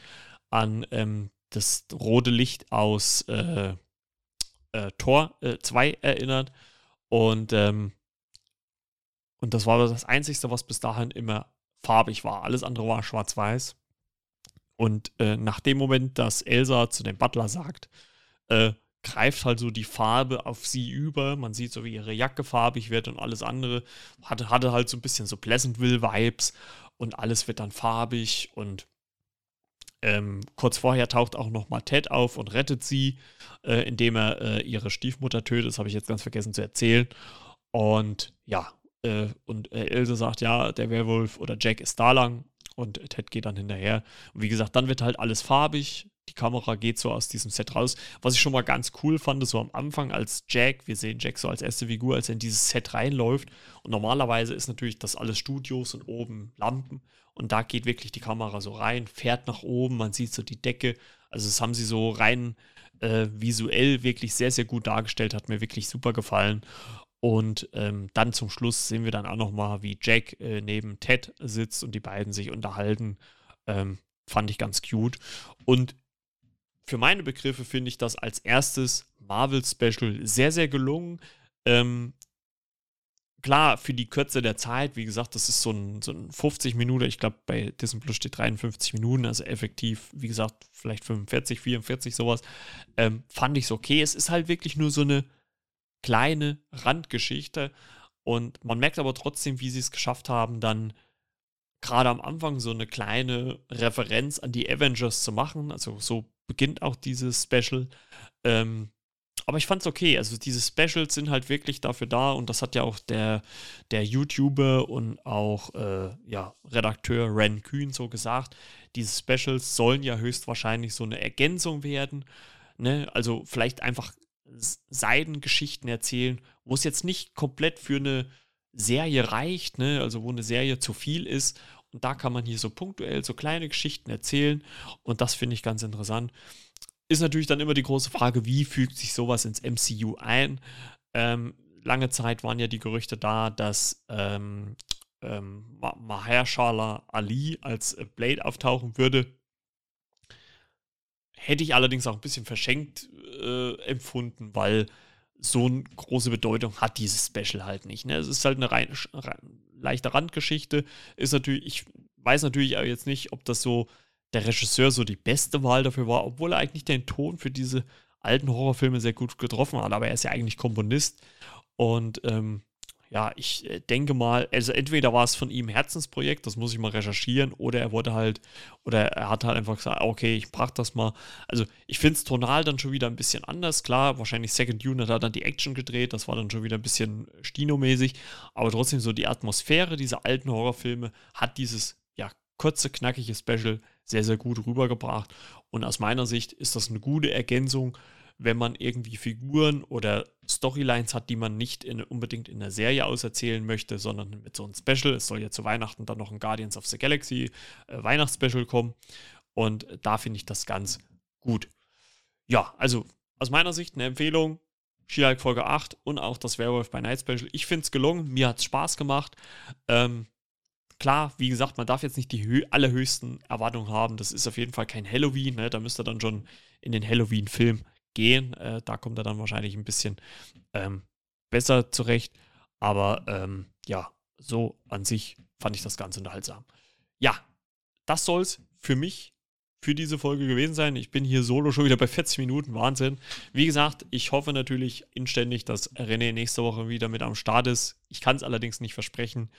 an ähm, das rote Licht aus äh, äh, Tor 2 äh, erinnert. Und ähm, und das war das Einzige, was bis dahin immer farbig war. Alles andere war schwarz-weiß. Und äh, nach dem Moment, dass Elsa zu dem Butler sagt, äh, greift halt so die Farbe auf sie über. Man sieht so, wie ihre Jacke farbig wird und alles andere. Hatte, hatte halt so ein bisschen so Pleasantville-Vibes und alles wird dann farbig. Und ähm, kurz vorher taucht auch nochmal Ted auf und rettet sie, äh, indem er äh, ihre Stiefmutter tötet. Das habe ich jetzt ganz vergessen zu erzählen. Und ja, äh, und äh, Ilse sagt, ja, der Werwolf oder Jack ist da lang und Ted geht dann hinterher. Und wie gesagt, dann wird halt alles farbig. Die Kamera geht so aus diesem Set raus. Was ich schon mal ganz cool fand, so am Anfang als Jack, wir sehen Jack so als erste Figur, als er in dieses Set reinläuft. Und normalerweise ist natürlich das alles Studios und oben Lampen. Und da geht wirklich die Kamera so rein, fährt nach oben, man sieht so die Decke. Also das haben sie so rein äh, visuell wirklich sehr, sehr gut dargestellt, hat mir wirklich super gefallen. Und ähm, dann zum Schluss sehen wir dann auch nochmal, wie Jack äh, neben Ted sitzt und die beiden sich unterhalten. Ähm, fand ich ganz cute. Und für meine Begriffe finde ich das als erstes Marvel-Special sehr, sehr gelungen. Ähm, klar, für die Kürze der Zeit, wie gesagt, das ist so ein, so ein 50 Minuten, ich glaube, bei Disney Plus steht 53 Minuten, also effektiv, wie gesagt, vielleicht 45, 44, sowas. Ähm, fand ich es okay. Es ist halt wirklich nur so eine kleine Randgeschichte. Und man merkt aber trotzdem, wie sie es geschafft haben, dann gerade am Anfang so eine kleine Referenz an die Avengers zu machen. Also so beginnt auch dieses Special. Ähm, aber ich fand es okay. Also diese Specials sind halt wirklich dafür da und das hat ja auch der, der YouTuber und auch äh, ja, Redakteur Ren Kühn so gesagt. Diese Specials sollen ja höchstwahrscheinlich so eine Ergänzung werden. Ne? Also vielleicht einfach Seidengeschichten erzählen, wo es jetzt nicht komplett für eine Serie reicht, ne? also wo eine Serie zu viel ist. Und da kann man hier so punktuell so kleine Geschichten erzählen. Und das finde ich ganz interessant. Ist natürlich dann immer die große Frage, wie fügt sich sowas ins MCU ein? Ähm, lange Zeit waren ja die Gerüchte da, dass ähm, ähm, Mahershala Ali als Blade auftauchen würde. Hätte ich allerdings auch ein bisschen verschenkt äh, empfunden, weil so eine große Bedeutung hat dieses Special halt nicht. Ne? Es ist halt eine rein, rein, leichte Randgeschichte. Ist natürlich, ich weiß natürlich jetzt nicht, ob das so der Regisseur so die beste Wahl dafür war, obwohl er eigentlich den Ton für diese alten Horrorfilme sehr gut getroffen hat. Aber er ist ja eigentlich Komponist und ähm, ja, ich äh, denke mal, also entweder war es von ihm Herzensprojekt, das muss ich mal recherchieren, oder er wurde halt, oder er hat halt einfach gesagt, okay, ich brach das mal. Also ich finde es tonal dann schon wieder ein bisschen anders. Klar, wahrscheinlich Second Unit hat dann die Action gedreht, das war dann schon wieder ein bisschen Stino-mäßig, aber trotzdem so die Atmosphäre dieser alten Horrorfilme hat dieses, ja, kurze, knackige Special sehr, sehr gut rübergebracht. Und aus meiner Sicht ist das eine gute Ergänzung wenn man irgendwie Figuren oder Storylines hat, die man nicht in, unbedingt in der Serie auserzählen möchte, sondern mit so einem Special. Es soll ja zu Weihnachten dann noch ein Guardians of the Galaxy äh, Weihnachtsspecial kommen. Und da finde ich das ganz gut. Ja, also aus meiner Sicht eine Empfehlung. She-Hulk Folge 8 und auch das Werewolf by Night Special. Ich finde es gelungen. Mir hat es Spaß gemacht. Ähm, klar, wie gesagt, man darf jetzt nicht die allerhöchsten Erwartungen haben. Das ist auf jeden Fall kein Halloween. Ne? Da ihr dann schon in den Halloween-Film gehen. Äh, da kommt er dann wahrscheinlich ein bisschen ähm, besser zurecht. Aber ähm, ja, so an sich fand ich das ganz unterhaltsam. Ja, das soll es für mich für diese Folge gewesen sein. Ich bin hier solo schon wieder bei 40 Minuten. Wahnsinn. Wie gesagt, ich hoffe natürlich inständig, dass René nächste Woche wieder mit am Start ist. Ich kann es allerdings nicht versprechen.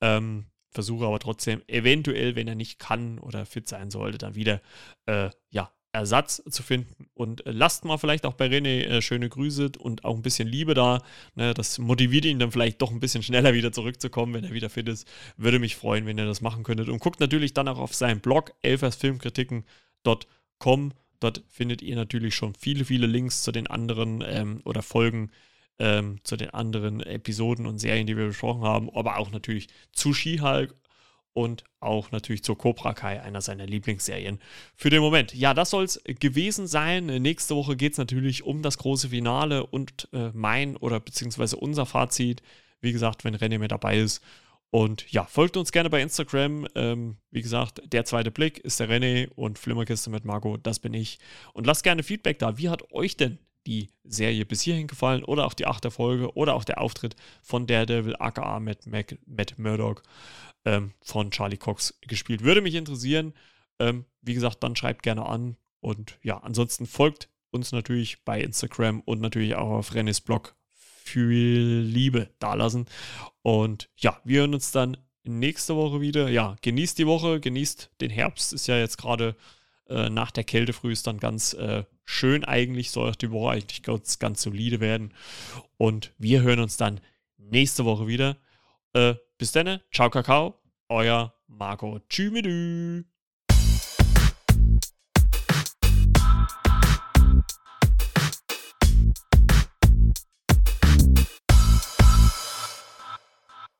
Ähm, versuche aber trotzdem, eventuell, wenn er nicht kann oder fit sein sollte, dann wieder äh, ja, Ersatz zu finden. Und äh, lasst mal vielleicht auch bei René äh, schöne Grüße und auch ein bisschen Liebe da. Ne, das motiviert ihn dann vielleicht doch ein bisschen schneller wieder zurückzukommen, wenn er wieder fit ist. Würde mich freuen, wenn ihr das machen könntet. Und guckt natürlich dann auch auf seinen Blog elfersfilmkritiken.com. Dort findet ihr natürlich schon viele, viele Links zu den anderen ähm, oder Folgen, ähm, zu den anderen Episoden und Serien, die wir besprochen haben, aber auch natürlich zu She-Hulk und auch natürlich zur Cobra Kai, einer seiner Lieblingsserien für den Moment. Ja, das soll es gewesen sein. Nächste Woche geht es natürlich um das große Finale und äh, mein oder beziehungsweise unser Fazit. Wie gesagt, wenn René mit dabei ist. Und ja, folgt uns gerne bei Instagram. Ähm, wie gesagt, der zweite Blick ist der René und Flimmerkiste mit Marco, das bin ich. Und lasst gerne Feedback da. Wie hat euch denn die Serie bis hierhin gefallen oder auch die achte Folge oder auch der Auftritt von Daredevil aka Matt, Mac, Matt Murdock ähm, von Charlie Cox gespielt. Würde mich interessieren. Ähm, wie gesagt, dann schreibt gerne an. Und ja, ansonsten folgt uns natürlich bei Instagram und natürlich auch auf Rennes Blog für Liebe dalassen. Und ja, wir hören uns dann nächste Woche wieder. Ja, genießt die Woche, genießt den Herbst. Ist ja jetzt gerade äh, nach der Kälte früh ist dann ganz äh, schön eigentlich. Soll auch die Woche eigentlich ganz, ganz solide werden. Und wir hören uns dann nächste Woche wieder. Äh, bis dann, ciao Kakao, euer Marco. Tschüss.